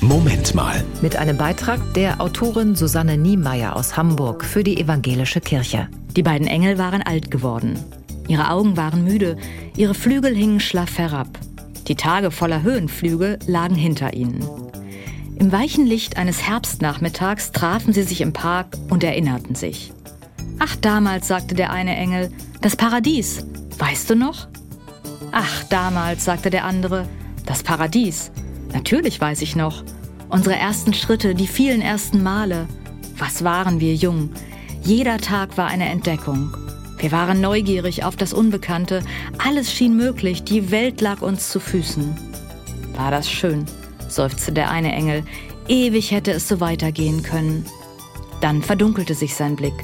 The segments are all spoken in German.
Moment mal. Mit einem Beitrag der Autorin Susanne Niemeyer aus Hamburg für die Evangelische Kirche. Die beiden Engel waren alt geworden. Ihre Augen waren müde, ihre Flügel hingen schlaff herab. Die Tage voller Höhenflüge lagen hinter ihnen. Im weichen Licht eines Herbstnachmittags trafen sie sich im Park und erinnerten sich. Ach, damals, sagte der eine Engel, das Paradies. Weißt du noch? Ach, damals, sagte der andere, das Paradies. Natürlich weiß ich noch. Unsere ersten Schritte, die vielen ersten Male. Was waren wir jung? Jeder Tag war eine Entdeckung. Wir waren neugierig auf das Unbekannte. Alles schien möglich. Die Welt lag uns zu Füßen. War das schön, seufzte der eine Engel. Ewig hätte es so weitergehen können. Dann verdunkelte sich sein Blick.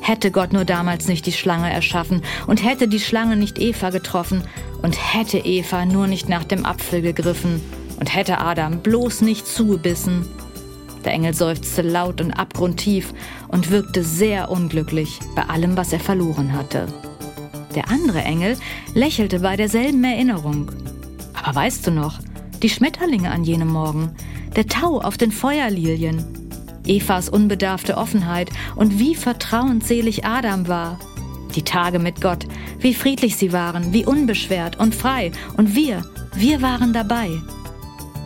Hätte Gott nur damals nicht die Schlange erschaffen und hätte die Schlange nicht Eva getroffen und hätte Eva nur nicht nach dem Apfel gegriffen und hätte Adam bloß nicht zugebissen. Der Engel seufzte laut und abgrundtief und wirkte sehr unglücklich bei allem, was er verloren hatte. Der andere Engel lächelte bei derselben Erinnerung. Aber weißt du noch, die Schmetterlinge an jenem Morgen, der Tau auf den Feuerlilien, Evas unbedarfte Offenheit und wie vertrauensselig Adam war. Die Tage mit Gott, wie friedlich sie waren, wie unbeschwert und frei. Und wir, wir waren dabei.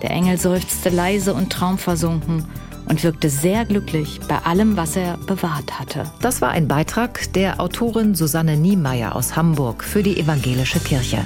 Der Engel seufzte leise und traumversunken und wirkte sehr glücklich bei allem, was er bewahrt hatte. Das war ein Beitrag der Autorin Susanne Niemeyer aus Hamburg für die Evangelische Kirche.